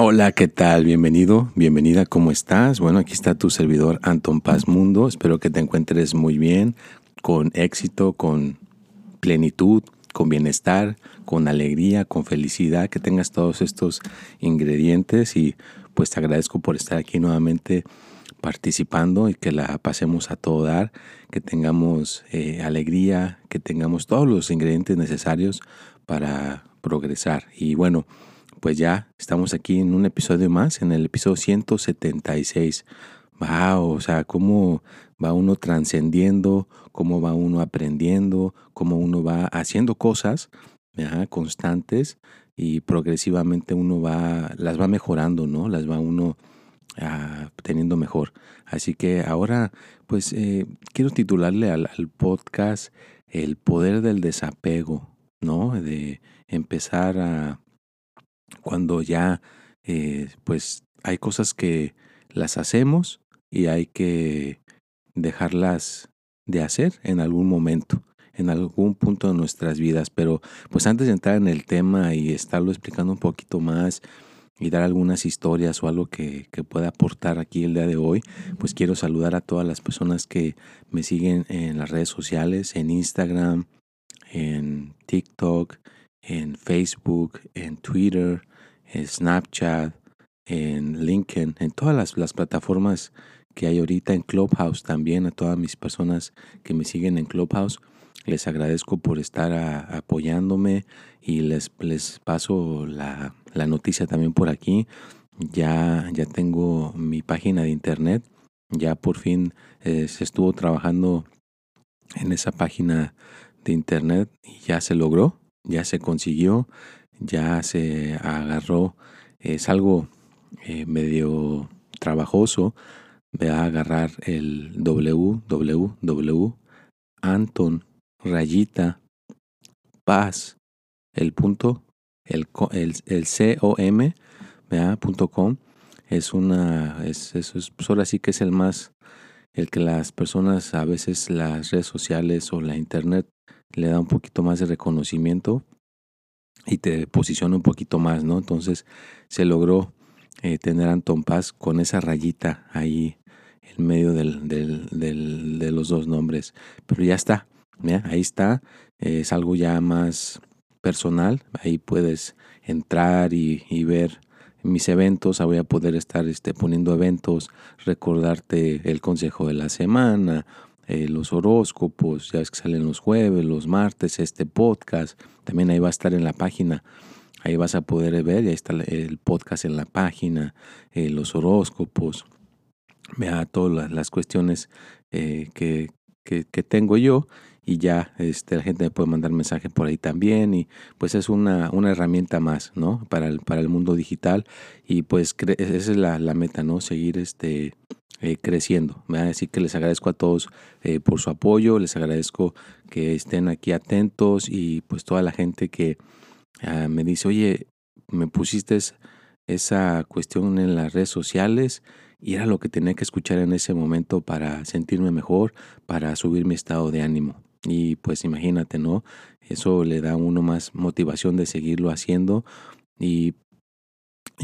Hola, ¿qué tal? Bienvenido, bienvenida, ¿cómo estás? Bueno, aquí está tu servidor Anton Paz Mundo. Espero que te encuentres muy bien, con éxito, con plenitud, con bienestar, con alegría, con felicidad, que tengas todos estos ingredientes y pues te agradezco por estar aquí nuevamente participando y que la pasemos a todo dar, que tengamos eh, alegría, que tengamos todos los ingredientes necesarios para progresar. Y bueno, pues ya estamos aquí en un episodio más, en el episodio 176. Wow, o sea, cómo va uno trascendiendo, cómo va uno aprendiendo, cómo uno va haciendo cosas constantes y progresivamente uno va, las va mejorando, ¿no? Las va uno ah, teniendo mejor. Así que ahora, pues eh, quiero titularle al, al podcast El poder del desapego, ¿no? De empezar a cuando ya eh, pues hay cosas que las hacemos y hay que dejarlas de hacer en algún momento, en algún punto de nuestras vidas. Pero pues antes de entrar en el tema y estarlo explicando un poquito más y dar algunas historias o algo que, que pueda aportar aquí el día de hoy, pues quiero saludar a todas las personas que me siguen en las redes sociales, en Instagram, en TikTok, en Facebook, en Twitter, en Snapchat, en LinkedIn, en todas las, plataformas que hay ahorita, en Clubhouse también, a todas mis personas que me siguen en Clubhouse. Les agradezco por estar apoyándome y les, les paso la, noticia también por aquí. Ya, ya tengo mi página de internet. Ya por fin eh, se estuvo trabajando en esa página de internet y ya se logró ya se consiguió, ya se agarró, es algo eh, medio trabajoso, de agarrar el www, Anton, rayita, paz, el punto, el, el, el com, punto com, es una, es, eso es, pues que es el más, el que las personas a veces las redes sociales o la internet le da un poquito más de reconocimiento y te posiciona un poquito más, ¿no? Entonces se logró eh, tener a Anton Paz con esa rayita ahí en medio del, del, de los dos nombres. Pero ya está, ahí está, es algo ya más personal, ahí puedes entrar y, y ver mis eventos, voy a poder estar este, poniendo eventos, recordarte el consejo de la semana, eh, los horóscopos, ya ves que salen los jueves, los martes, este podcast, también ahí va a estar en la página. Ahí vas a poder ver, ahí está el podcast en la página, eh, los horóscopos, vea todas las cuestiones eh, que, que, tengo yo y ya este, la gente me puede mandar mensaje por ahí también y pues es una, una herramienta más, ¿no? Para el, para el mundo digital y pues esa es la, la meta, ¿no? Seguir este, eh, creciendo. Así que les agradezco a todos eh, por su apoyo, les agradezco que estén aquí atentos y pues toda la gente que ah, me dice, oye, me pusiste esa cuestión en las redes sociales y era lo que tenía que escuchar en ese momento para sentirme mejor, para subir mi estado de ánimo. Y pues imagínate, ¿no? Eso le da a uno más motivación de seguirlo haciendo y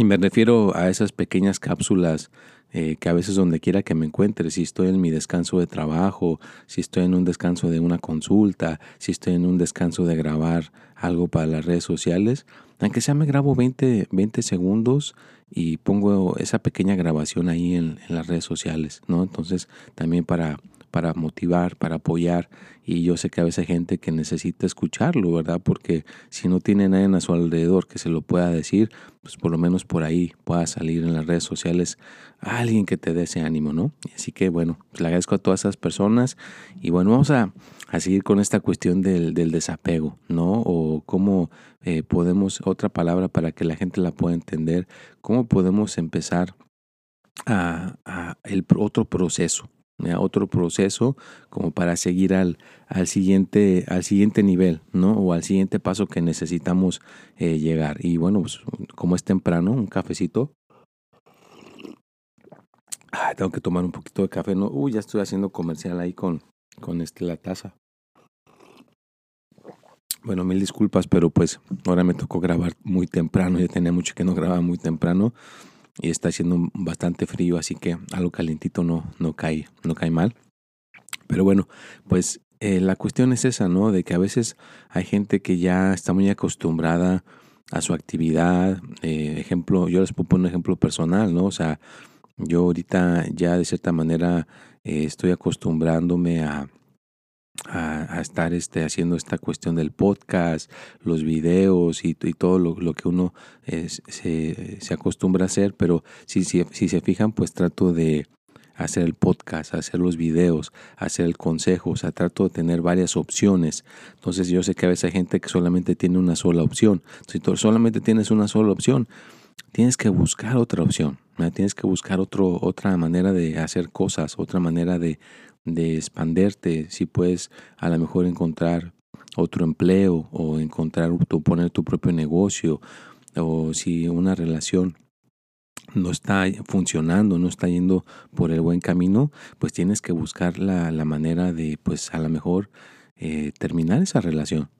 me refiero a esas pequeñas cápsulas eh, que a veces donde quiera que me encuentre, si estoy en mi descanso de trabajo, si estoy en un descanso de una consulta, si estoy en un descanso de grabar algo para las redes sociales, aunque sea me grabo 20, 20 segundos y pongo esa pequeña grabación ahí en las redes sociales, ¿no? Entonces también para para motivar, para apoyar. Y yo sé que a veces hay gente que necesita escucharlo, ¿verdad? Porque si no tiene nadie a su alrededor que se lo pueda decir, pues por lo menos por ahí pueda salir en las redes sociales alguien que te dé ese ánimo, ¿no? Así que bueno, pues le agradezco a todas esas personas. Y bueno, vamos a, seguir con esta cuestión del, desapego, ¿no? O cómo eh, podemos, otra palabra para que la gente la pueda entender, cómo podemos empezar a, a el otro proceso, otro proceso como para seguir al, al, siguiente, al siguiente nivel, ¿no? O al siguiente paso que necesitamos eh, llegar. Y bueno, pues como es temprano, un cafecito. Tengo que tomar un poquito de café, ¿no? Uy, ya estoy haciendo comercial ahí con, con este, la taza. Bueno, mil disculpas, pero pues ahora me tocó grabar muy temprano. Ya tenía mucho que no grababa muy temprano y está haciendo bastante frío, así que algo calentito no, no, cae, no cae mal. Pero bueno, pues eh, la cuestión es esa, ¿no? De que a veces hay gente que ya está muy acostumbrada a su actividad. Eh, ejemplo, yo les poner un ejemplo personal, ¿no? O sea, yo ahorita ya de cierta manera eh, estoy acostumbrándome a, a, estar este, haciendo esta cuestión del podcast, los videos y, todo lo, que uno se, se, acostumbra a hacer, pero si, se fijan, pues trato de hacer el podcast, hacer los videos, hacer el consejo, o sea, trato de tener varias opciones. Entonces yo sé que a veces hay gente que solamente tiene una sola opción. Si tú solamente tienes una sola opción, tienes que buscar otra opción, tienes que buscar otro, otra manera de hacer cosas, otra manera de, de expanderte, si puedes a lo mejor encontrar otro empleo o encontrar o poner tu propio negocio o si una relación no está funcionando, no está yendo por el buen camino, pues tienes que buscar la, la manera de, pues a lo mejor, eh, terminar esa relación.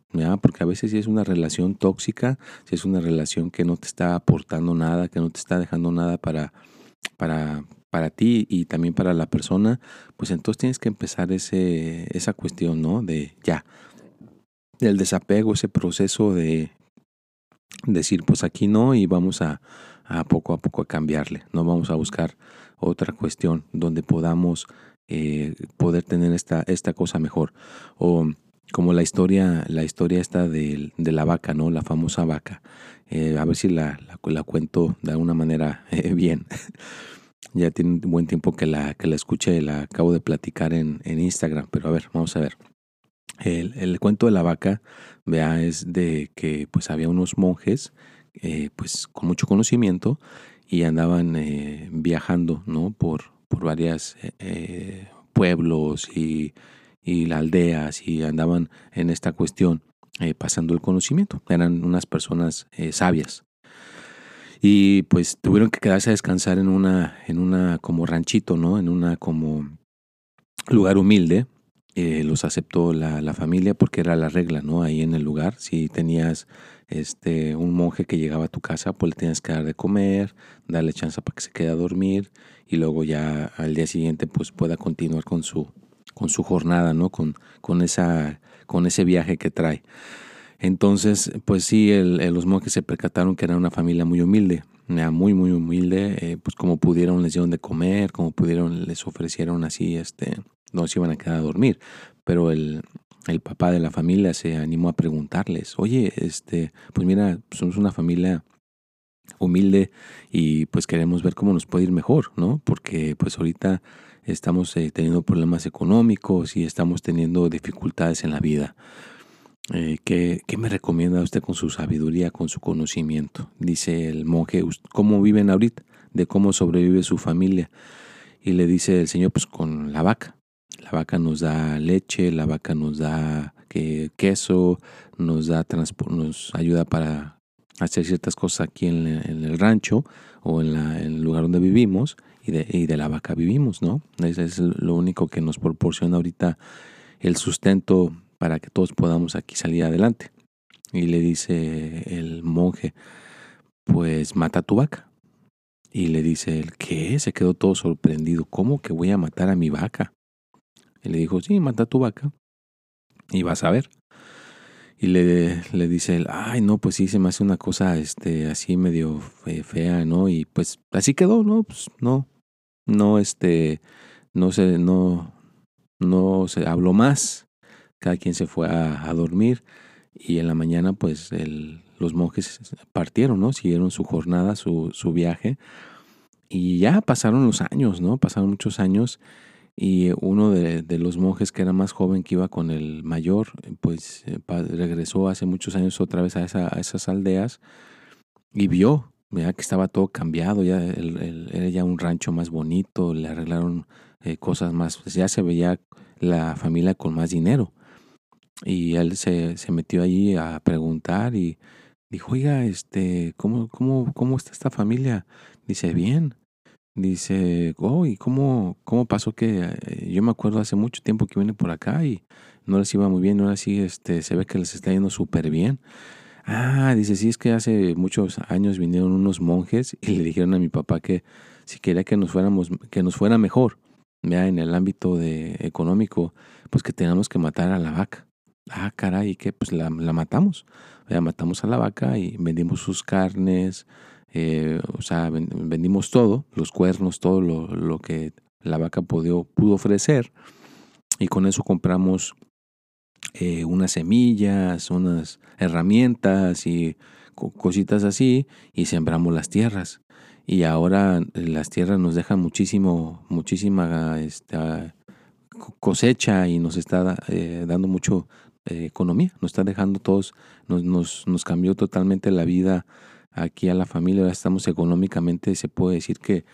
Porque a veces si es una relación tóxica, si es una relación que no te está aportando nada, que no te está dejando nada para, para, para ti y también para la persona, pues entonces tienes que empezar ese, esa cuestión, ¿no? De ya, el desapego, ese proceso de decir, pues aquí no y vamos a, a poco a poco a cambiarle, no vamos a buscar otra cuestión donde podamos eh, poder tener esta, esta cosa mejor. O como la historia, la historia esta de, la vaca, ¿no? La famosa vaca. Eh, a ver si la, la, cuento de alguna manera eh, bien. Ya tiene un buen tiempo que la, que la escuché, la acabo de platicar en, en Instagram, pero a ver, vamos a ver. El, el, cuento de la vaca, vea, es de que pues había unos monjes eh, pues con mucho conocimiento y andaban eh, viajando, ¿no? Por, por varias eh, pueblos y, y aldeas y andaban en esta cuestión pasando el conocimiento. Eran unas personas sabias. Y pues tuvieron que quedarse a descansar en una, en una como ranchito, ¿no? En una como lugar humilde. Eh, los aceptó la, la, familia porque era la regla, ¿no? Ahí en el lugar. Si tenías este, un monje que llegaba a tu casa, pues le tenías que dar de comer, darle chance para que se quede a dormir y luego ya al día siguiente pues pueda continuar con su, con su jornada, ¿no? Con, con, esa, con ese viaje que trae. Entonces, pues sí, el, los monjes se percataron que era una familia muy humilde, muy, muy humilde, eh, pues como pudieron les dieron de comer, como pudieron les ofrecieron así, este, no se iban a quedar a dormir, pero el, el papá de la familia se animó a preguntarles, oye, este, pues mira, somos una familia humilde y pues queremos ver cómo nos puede ir mejor, ¿no? Porque pues ahorita estamos eh, teniendo problemas económicos y estamos teniendo dificultades en la vida. Eh, ¿qué, me recomienda usted con su sabiduría, con su conocimiento? Dice el monje, ¿cómo viven ahorita? De cómo sobrevive su familia. Y le dice el Señor, pues con la vaca. La vaca nos da leche, la vaca nos da queso, nos da nos ayuda para hacer ciertas cosas aquí en, el rancho o en, el lugar donde vivimos y de, y de la vaca vivimos, ¿no? Ese es lo único que nos proporciona ahorita el sustento para que todos podamos aquí salir adelante. Y le dice el monje, pues mata a tu vaca. Y le dice él, ¿qué? Se quedó todo sorprendido. ¿Cómo que voy a matar a mi vaca? Y le dijo, sí, mata a tu vaca. Y vas a ver. Y le, le dice él, ay, no, pues sí, se me hace una cosa este, así medio fea, ¿no? Y pues así quedó, ¿no? Pues no, no, este, no se, no, no se habló más. Cada quien se fue a, dormir y en la mañana pues los monjes partieron, ¿no? Siguieron su jornada, su, viaje. Y ya pasaron los años, ¿no? Pasaron muchos años y uno de, los monjes que era más joven que iba con el mayor, pues eh, regresó hace muchos años otra vez a, esa, a esas aldeas y vio que estaba todo cambiado, ya era ya un rancho más bonito, le arreglaron eh, cosas más, ya se veía la familia con más dinero. Y él se, se metió allí a preguntar y dijo, oiga, este, ¿cómo, cómo, cómo está esta familia? Dice, bien. Dice, oh, ¿y cómo, cómo pasó que eh, yo me acuerdo hace mucho tiempo que vine por acá y no les iba muy bien, ahora sí, este, se ve que les está yendo súper bien. Ah, dice, sí, es que hace muchos años vinieron unos monjes y le dijeron a mi papá que si quería que nos fuéramos, que nos fuera mejor, vea, en el ámbito de económico, pues que teníamos que matar a la vaca. Ah, caray, que pues la, la matamos matamos a la vaca y vendimos sus carnes, eh, o sea, vendimos todo, los cuernos, todo lo, que la vaca pudo, pudo, ofrecer. Y con eso compramos eh, unas semillas, unas herramientas y cositas así y sembramos las tierras. Y ahora las tierras nos dejan muchísimo, muchísima esta, cosecha y nos está eh, dando mucho eh, economía, nos está dejando todos, nos, nos, nos, cambió totalmente la vida aquí a la familia, ahora estamos económicamente, se puede decir que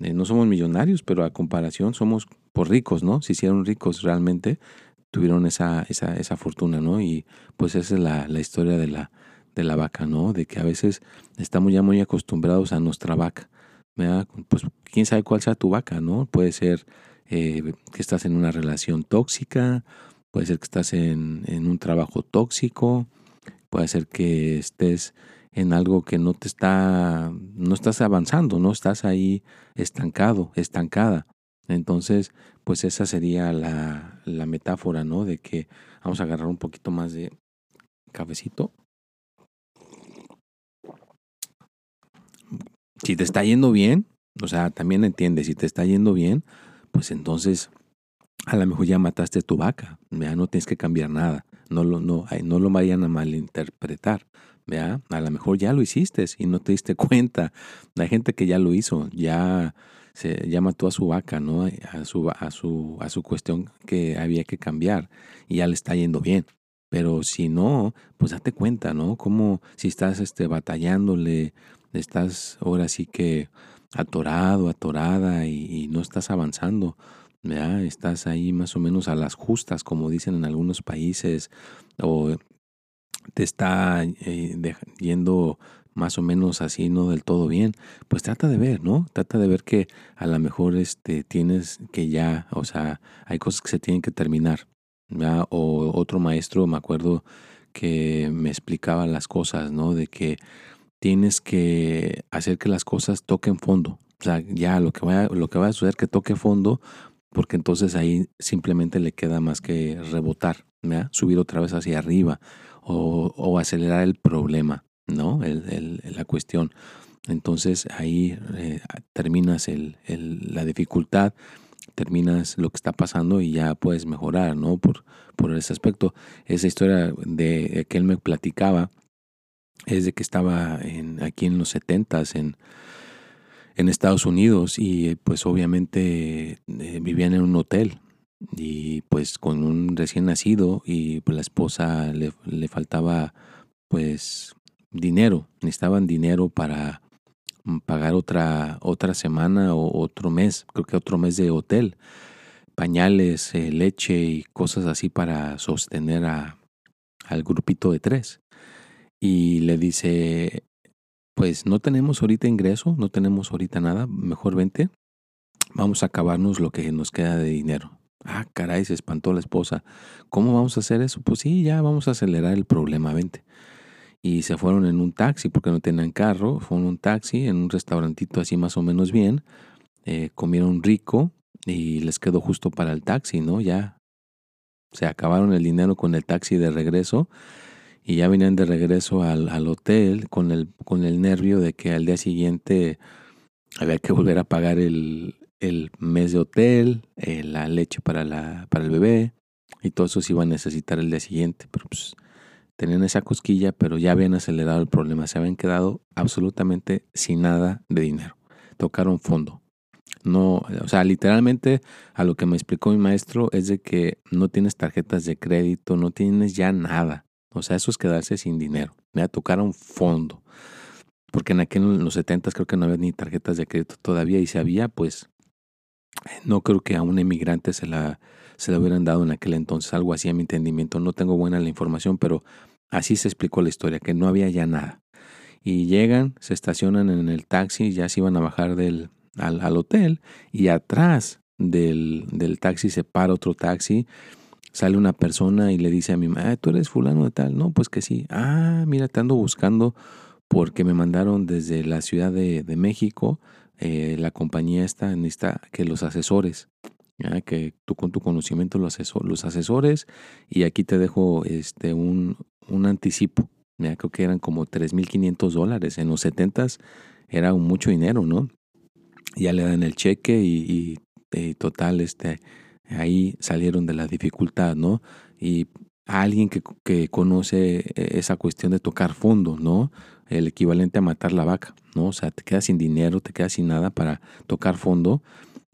eh, no somos millonarios, pero a comparación somos por ricos, ¿no? Si hicieron ricos realmente, tuvieron esa, esa, esa fortuna, ¿no? Y pues esa es la, la historia de la, de la vaca, ¿no? De que a veces estamos ya muy acostumbrados a nuestra vaca, ¿verdad? Pues quién sabe cuál sea tu vaca, ¿no? Puede ser eh, que estás en una relación tóxica, puede ser que estás en, en, un trabajo tóxico, puede ser que estés en algo que no te está, no estás avanzando, no estás ahí estancado, estancada. Entonces, pues esa sería la, la metáfora, ¿no? De que vamos a agarrar un poquito más de cafecito. Si te está yendo bien, o sea, también entiende, si te está yendo bien, pues entonces a lo mejor ya mataste tu vaca, ¿vea? no tienes que cambiar nada, no lo, no, no lo vayan a malinterpretar. ¿vea? A lo mejor ya lo hiciste y no te diste cuenta. Hay gente que ya lo hizo, ya se ya mató a su vaca, ¿no? A su, a su, a su cuestión que había que cambiar y ya le está yendo bien. Pero si no, pues date cuenta, ¿no? Como si estás este, batallándole, estás ahora sí que atorado, atorada y no estás avanzando Estás ahí más o menos a las justas, como dicen en algunos países, o te está eh, yendo más o menos así, no del todo bien, pues trata de ver, ¿no? Trata de ver que a lo mejor este, tienes que ya, o sea, hay cosas que se tienen que terminar. O otro maestro, me acuerdo que me explicaba las cosas, ¿no? De que tienes que hacer que las cosas toquen fondo. O sea, ya lo que va, lo que va a suceder que toque fondo porque entonces ahí simplemente le queda más que rebotar, subir otra vez hacia arriba o, acelerar el problema, ¿no? El, la cuestión. Entonces ahí eh, terminas el, la dificultad, terminas lo que está pasando y ya puedes mejorar, ¿no? Por, por ese aspecto. Esa historia de que él me platicaba es de que estaba en, aquí en los setentas, en en Estados Unidos y pues obviamente eh, vivían en un hotel y pues con un recién nacido y pues la esposa le, le faltaba pues dinero, necesitaban dinero para mm, pagar otra, otra semana o otro mes, creo que otro mes de hotel, pañales, eh, leche y cosas así para sostener a, al grupito de tres. Y le dice pues no tenemos ahorita ingreso, no tenemos ahorita nada, mejor vente, vamos a acabarnos lo que nos queda de dinero. Ah, caray, se espantó la esposa. ¿Cómo vamos a hacer eso? Pues sí, ya vamos a acelerar el problema, vente. y se fueron en un taxi porque no tenían carro, fueron en un taxi en un restaurantito así más o menos bien, eh, comieron rico y les quedó justo para el taxi, ¿no? Ya se acabaron el dinero con el taxi de regreso y ya venían de regreso al, al hotel con el, con el nervio de que al día siguiente había que volver a pagar el, el mes de hotel, eh, la leche para, la, para el bebé y todo eso se iba a necesitar el día siguiente. Pero pues tenían esa cosquilla, pero ya habían acelerado el problema. Se habían quedado absolutamente sin nada de dinero. Tocaron fondo. No, o sea, literalmente a lo que me explicó mi maestro es de que no tienes tarjetas de crédito, no tienes ya nada. O sea, eso es quedarse sin dinero. Me tocaron fondo. Porque en aquel en los 70 creo que no había ni tarjetas de crédito todavía y si había, pues no creo que a un emigrante se la, se la hubieran dado en aquel entonces, algo así a mi entendimiento. No tengo buena la información, pero así se explicó la historia, que no había ya nada. Y llegan, se estacionan en el taxi, ya se iban a bajar del, al, al hotel y atrás del, del, taxi se para otro taxi, sale una persona y le dice a mi mamá, tú eres fulano de tal, no, pues que sí, ah, mira, te ando buscando porque me mandaron desde la Ciudad de, de México, eh, la compañía está en esta, que los asesores, ¿ya? que tú con tu conocimiento los, los asesores y aquí te dejo este, un, un anticipo, ¿ya? creo que eran como 3.500 dólares, en los 70 era mucho dinero, ¿no? ya le dan el cheque y, total, este, ahí salieron de la dificultad, ¿no? Y alguien que, que, conoce esa cuestión de tocar fondo, ¿no? El equivalente a matar la vaca, ¿no? O sea, te quedas sin dinero, te quedas sin nada para tocar fondo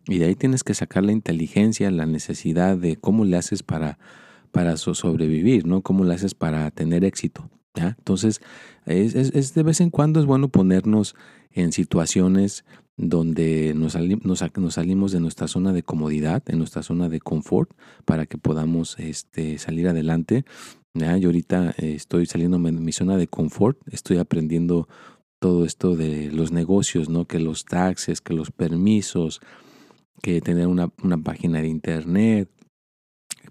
y de ahí tienes que sacar la inteligencia, la necesidad de cómo le haces para, para sobrevivir, ¿no? Cómo le haces para tener éxito, ¿ya? Entonces, es, es, es de vez en cuando es bueno ponernos en situaciones donde nos, nos, salimos de nuestra zona de comodidad, en nuestra zona de confort, para que podamos este, salir adelante. ¿ya? Yo ahorita eh, estoy saliendo de mi zona de confort, estoy aprendiendo todo esto de los negocios, ¿no? que los taxes, que los permisos, que tener una, una página de internet,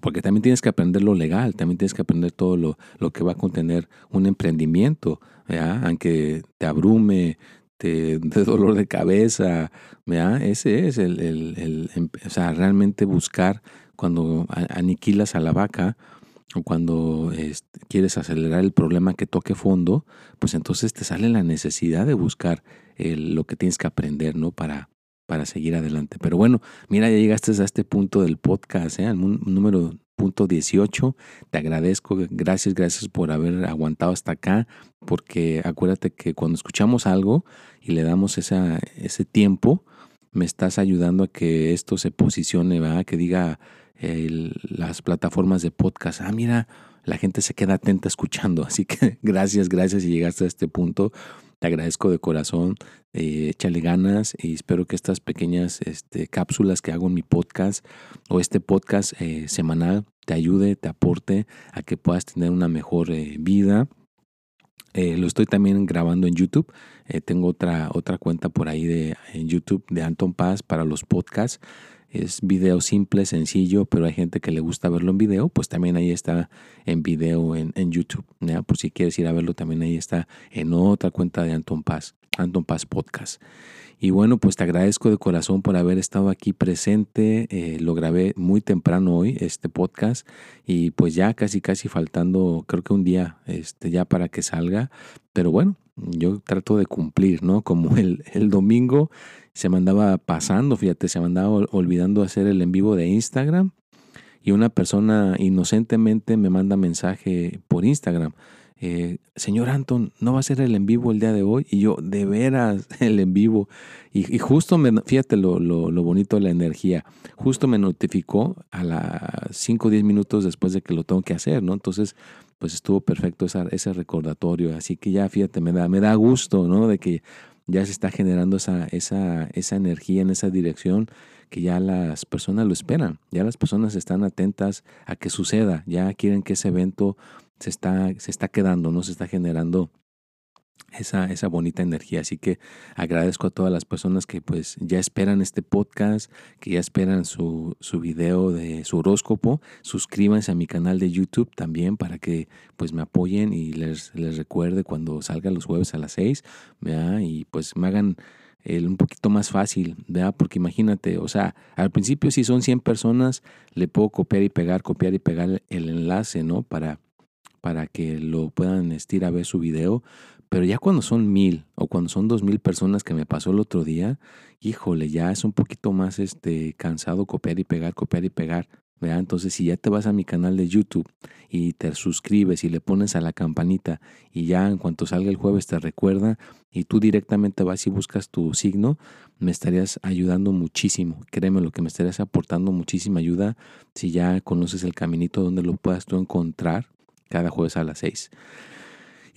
porque también tienes que aprender lo legal, también tienes que aprender todo lo, lo que va a contener un emprendimiento, ¿ya? aunque te abrume, de, dolor de cabeza, ¿verdad? Ese es el, el, el, em, o sea, realmente buscar cuando aniquilas a la vaca o cuando este, quieres acelerar el problema que toque fondo, pues entonces te sale la necesidad de buscar lo que tienes que aprender, ¿no? Para, para seguir adelante. Pero bueno, mira, ya llegaste a este punto del podcast, ¿eh? al número punto 18. Te agradezco, gracias, gracias por haber aguantado hasta acá, porque acuérdate que cuando escuchamos algo y le damos esa, ese tiempo, me estás ayudando a que esto se posicione, ¿verdad? que diga las plataformas de podcast, ah, mira, la gente se queda atenta escuchando. Así que gracias, gracias y llegaste a este punto. Te agradezco de corazón, eh, échale ganas y espero que estas pequeñas este, cápsulas que hago en mi podcast o este podcast eh, semanal te ayude, te aporte a que puedas tener una mejor eh, vida. Eh, lo estoy también grabando en YouTube. Tengo otra, otra cuenta por ahí de, en YouTube de Anton Paz para los podcasts. Es video simple, sencillo, pero hay gente que le gusta verlo en video, pues también ahí está en video en, YouTube. ¿ya? Por si quieres ir a verlo, también ahí está en otra cuenta de Anton Paz, Anton Paz Podcast. Y bueno, pues te agradezco de corazón por haber estado aquí presente. Eh, lo grabé muy temprano hoy, este podcast, y pues ya casi, casi faltando, creo que un día este, ya para que salga. Pero bueno, yo trato de cumplir, ¿no? Como el domingo se me andaba pasando, fíjate, se me andaba olvidando hacer el en vivo de Instagram. Y una persona inocentemente me manda mensaje por Instagram eh, señor Anton, ¿no va a ser el en vivo el día de hoy? Y yo, de veras, el en vivo. Y, justo, me, fíjate lo, lo, lo, bonito de la energía, justo me notificó a las 5 o 10 minutos después de que lo tengo que hacer, ¿no? Entonces, pues estuvo perfecto esa, ese recordatorio. Así que ya, fíjate, me da, me da gusto, ¿no? De que ya se está generando esa, esa, esa energía en esa dirección que ya las personas lo esperan, ya las personas están atentas a que suceda, ya quieren que ese evento se está, se está quedando, no se está generando esa, esa bonita energía. Así que agradezco a todas las personas que pues ya esperan este podcast, que ya esperan su, su video de su horóscopo. Suscríbanse a mi canal de YouTube también para que pues me apoyen y les, les recuerde cuando salga los jueves a las 6 y pues me hagan el, un poquito más fácil, ¿verdad? Porque imagínate, o sea, al principio si son 100 personas, le puedo copiar y pegar, copiar y pegar el enlace, ¿no? Para, para que lo puedan estirar a ver su video, pero ya cuando son mil o cuando son dos mil personas que me pasó el otro día, híjole, ya es un poquito más este, cansado copiar y pegar, copiar y pegar. ¿verdad? Entonces, si ya te vas a mi canal de YouTube y te suscribes y le pones a la campanita y ya en cuanto salga el jueves te recuerda y tú directamente vas y buscas tu signo, me estarías ayudando muchísimo. Créeme lo que me estarías aportando muchísima ayuda si ya conoces el caminito donde lo puedas tú encontrar cada jueves a las seis.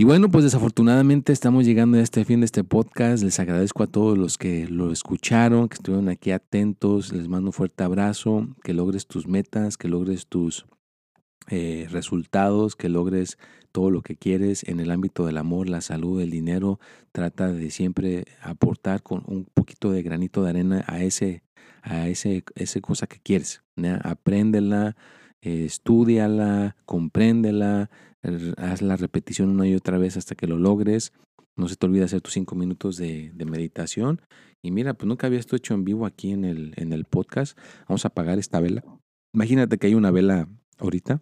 Y bueno, pues desafortunadamente estamos llegando a este fin de este podcast. Les agradezco a todos los que lo escucharon, que estuvieron aquí atentos. Les mando un fuerte abrazo, que logres tus metas, que logres tus eh, resultados, que logres todo lo que quieres en el ámbito del amor, la salud, el dinero. Trata de siempre aportar con un poquito de granito de arena a ese, a ese, ese cosa que quieres. Apréndela, estudiala, compréndela, haz la repetición una y otra vez hasta que lo logres. No se te olvide hacer tus cinco minutos de, meditación. Y mira, pues nunca había esto hecho en vivo aquí en el, en el podcast. Vamos a apagar esta vela. Imagínate que hay una vela ahorita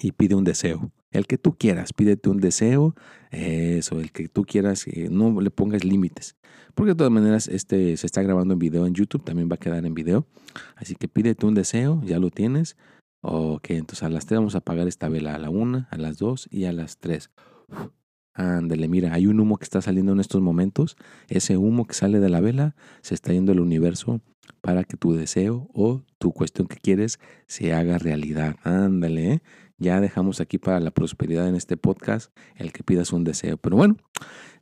y pide un deseo. El que tú quieras, pídete un deseo, eso, el que tú quieras, eh, no le pongas límites. Porque de todas maneras, este se está grabando en video en YouTube, también va a quedar en video. Así que pídete un deseo, ya lo tienes. Ok, entonces a las 3 vamos a apagar esta vela, a la 1, a las 2 y a las 3. Ándale, mira, hay un humo que está saliendo en estos momentos. Ese humo que sale de la vela se está yendo al universo para que tu deseo o tu cuestión que quieres se haga realidad. Ándale, ¿eh? ya dejamos aquí para la prosperidad en este podcast el que pidas un deseo. Pero bueno,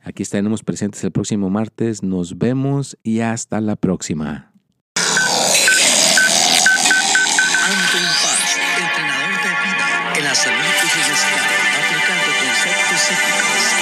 aquí estaremos presentes el próximo martes. Nos vemos y hasta la próxima. Listen, look at his this.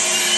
Yeah.